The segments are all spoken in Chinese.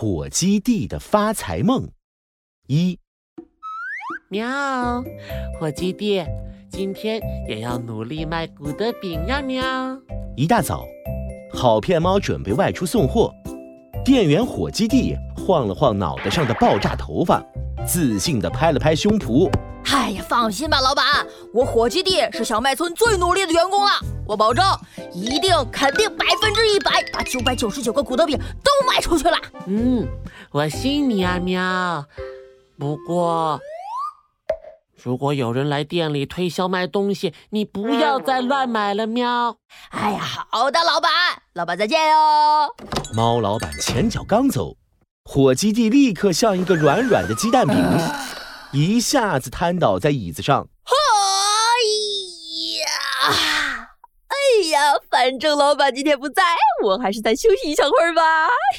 火鸡弟的发财梦一，喵，火鸡弟，今天也要努力卖古德饼呀！喵。一大早，好骗猫准备外出送货，店员火鸡弟晃了晃脑袋上的爆炸头发，自信地拍了拍胸脯。哎呀，放心吧，老板，我火鸡弟是小麦村最努力的员工了，我保证，一定肯定百分之一百把九百九十九个古德饼都卖出去了。嗯，我信你啊，喵。不过，如果有人来店里推销卖东西，你不要再乱买了，喵。哎呀，好的，老板，老板再见哟。猫老板前脚刚走，火鸡弟立刻像一个软软的鸡蛋饼。一下子瘫倒在椅子上。哎呀，反正老板今天不在，我还是再休息一小会儿吧。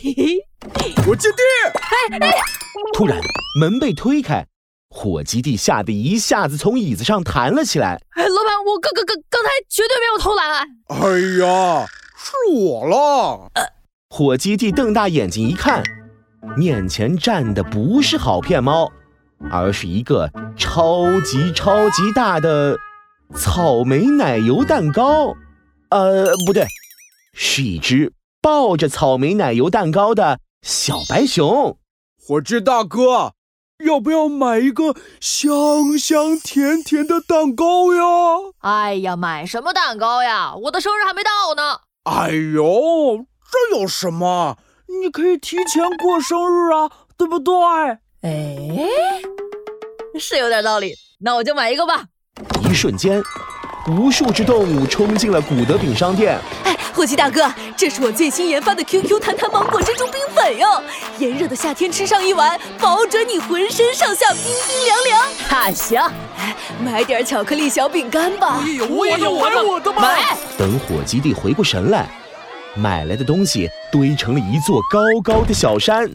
嘿嘿，火鸡弟！哎哎！突然门被推开，火鸡弟吓得一下子从椅子上弹了起来。哎，老板，我刚刚刚刚才绝对没有偷懒。哎呀，是我了。呃，火鸡弟瞪大眼睛一看，面前站的不是好骗猫。而是一个超级超级大的草莓奶油蛋糕，呃，不对，是一只抱着草莓奶油蛋糕的小白熊。火之大哥，要不要买一个香香甜甜的蛋糕呀？哎呀，买什么蛋糕呀？我的生日还没到呢。哎呦，这有什么？你可以提前过生日啊，对不对？哎，是有点道理，那我就买一个吧。一瞬间，无数只动物冲进了古德饼商店。哎，火鸡大哥，这是我最新研发的 QQ 弹弹芒果珍珠冰粉哟！炎热的夏天吃上一碗，保准你浑身上下冰冰凉凉。哈，行，买点巧克力小饼干吧。我也要买我的买。等火鸡弟回过神来，买来的东西堆成了一座高高的小山。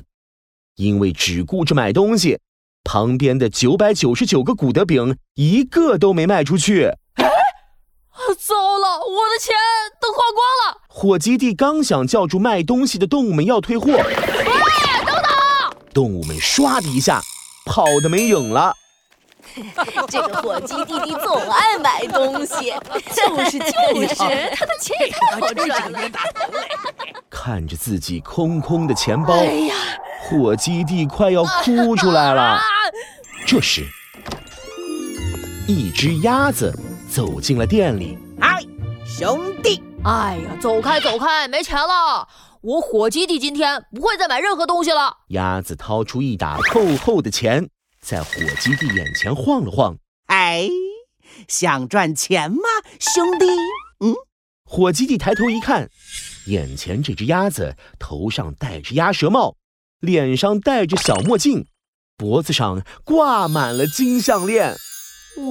因为只顾着买东西，旁边的九百九十九个古德饼一个都没卖出去。哎，糟了，我的钱都花光了！火鸡弟刚想叫住卖东西的动物们要退货，喂，等等！动物们唰的一下跑的没影了。这个火鸡弟弟总爱买东西，就是就是，他的钱也太好赚了。看着自己空空的钱包，哎呀！火鸡弟快要哭出来了。这时，一只鸭子走进了店里。嗨，兄弟！哎呀，走开走开，没钱了！我火鸡弟今天不会再买任何东西了。鸭子掏出一沓厚厚的钱，在火鸡弟眼前晃了晃。哎，想赚钱吗，兄弟？嗯。火鸡弟抬头一看，眼前这只鸭子头上戴着鸭舌帽。脸上戴着小墨镜，脖子上挂满了金项链。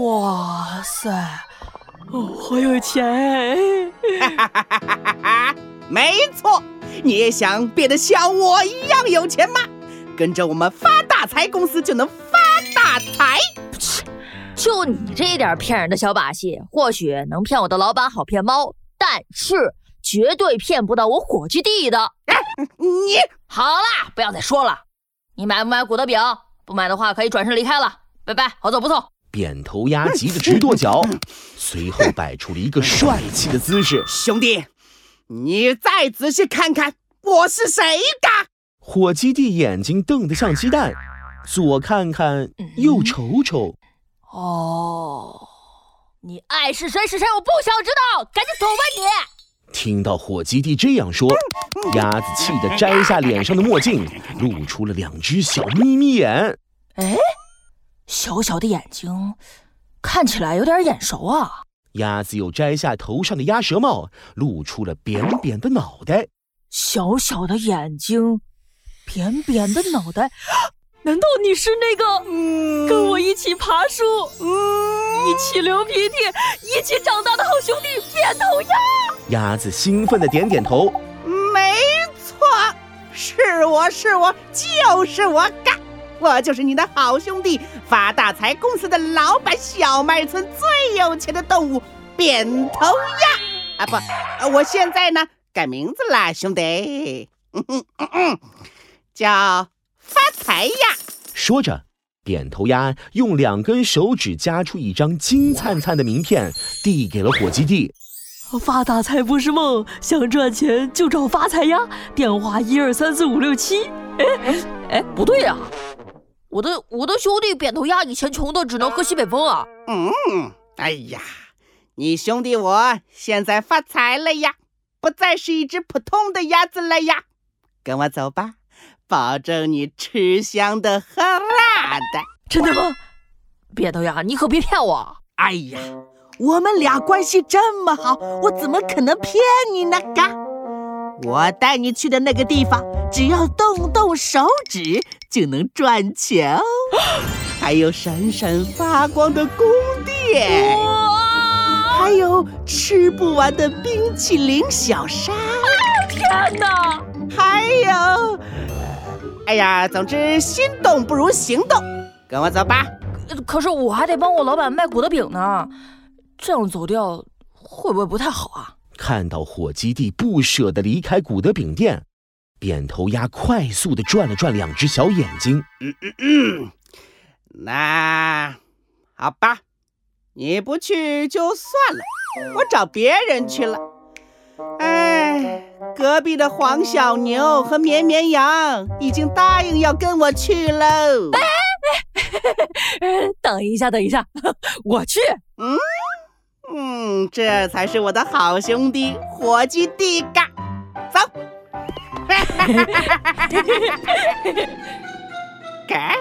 哇塞，哦，好有钱！没错，你也想变得像我一样有钱吗？跟着我们发大财公司就能发大财。切，就你这点骗人的小把戏，或许能骗我的老板好骗猫，但是。绝对骗不到我伙计弟的！你好啦，不要再说了。你买不买古德饼？不买的话，可以转身离开了。拜拜，好走不送。扁头鸭急得直跺脚，随后摆出了一个帅气的姿势。兄弟，你再仔细看看我是谁的？火鸡弟眼睛瞪得像鸡蛋，左看看，右瞅瞅。哦，你爱是谁是谁，我不想知道，赶紧走吧你！听到火鸡弟这样说，鸭子气得摘下脸上的墨镜，露出了两只小眯眯眼。哎，小小的眼睛，看起来有点眼熟啊。鸭子又摘下头上的鸭舌帽，露出了扁扁的脑袋。小小的眼睛，扁扁的脑袋。难道你是那个跟我一起爬树、一起流鼻涕、一起长大的好兄弟扁头鸭？鸭子兴奋的点点头，没错，是我是我就是我干，我就是你的好兄弟发大财公司的老板，小麦村最有钱的动物扁头鸭啊！不，我现在呢改名字啦，兄弟。嗯嗯嗯嗯。叫发财鸭！说着，扁头鸭用两根手指夹出一张金灿灿的名片，递给了火鸡弟。发大财不是梦，想赚钱就找发财鸭，电话一二三四五六七。哎哎，不对呀，我的我的兄弟扁头鸭以前穷的只能喝西北风啊。嗯，哎呀，你兄弟我现在发财了呀，不再是一只普通的鸭子了呀。跟我走吧，保证你吃香的喝辣的。真的吗？扁头鸭，你可别骗我。哎呀。我们俩关系这么好，我怎么可能骗你呢？嘎，我带你去的那个地方，只要动动手指就能赚钱哦。还有闪闪发光的宫殿，还有吃不完的冰淇淋小山。天哪！还有，哎呀，总之心动不如行动，跟我走吧。可是我还得帮我老板卖果德饼呢。这样走掉会不会不太好啊？看到火鸡弟不舍得离开古德饼店，扁头鸭快速的转了转两只小眼睛。嗯嗯嗯，那好吧，你不去就算了，我找别人去了。哎，隔壁的黄小牛和绵绵羊已经答应要跟我去喽。哎哎，等一下，等一下，我去。嗯。嗯，这才是我的好兄弟火鸡弟嘎，走！哈哈哈哈哈哈！嘎。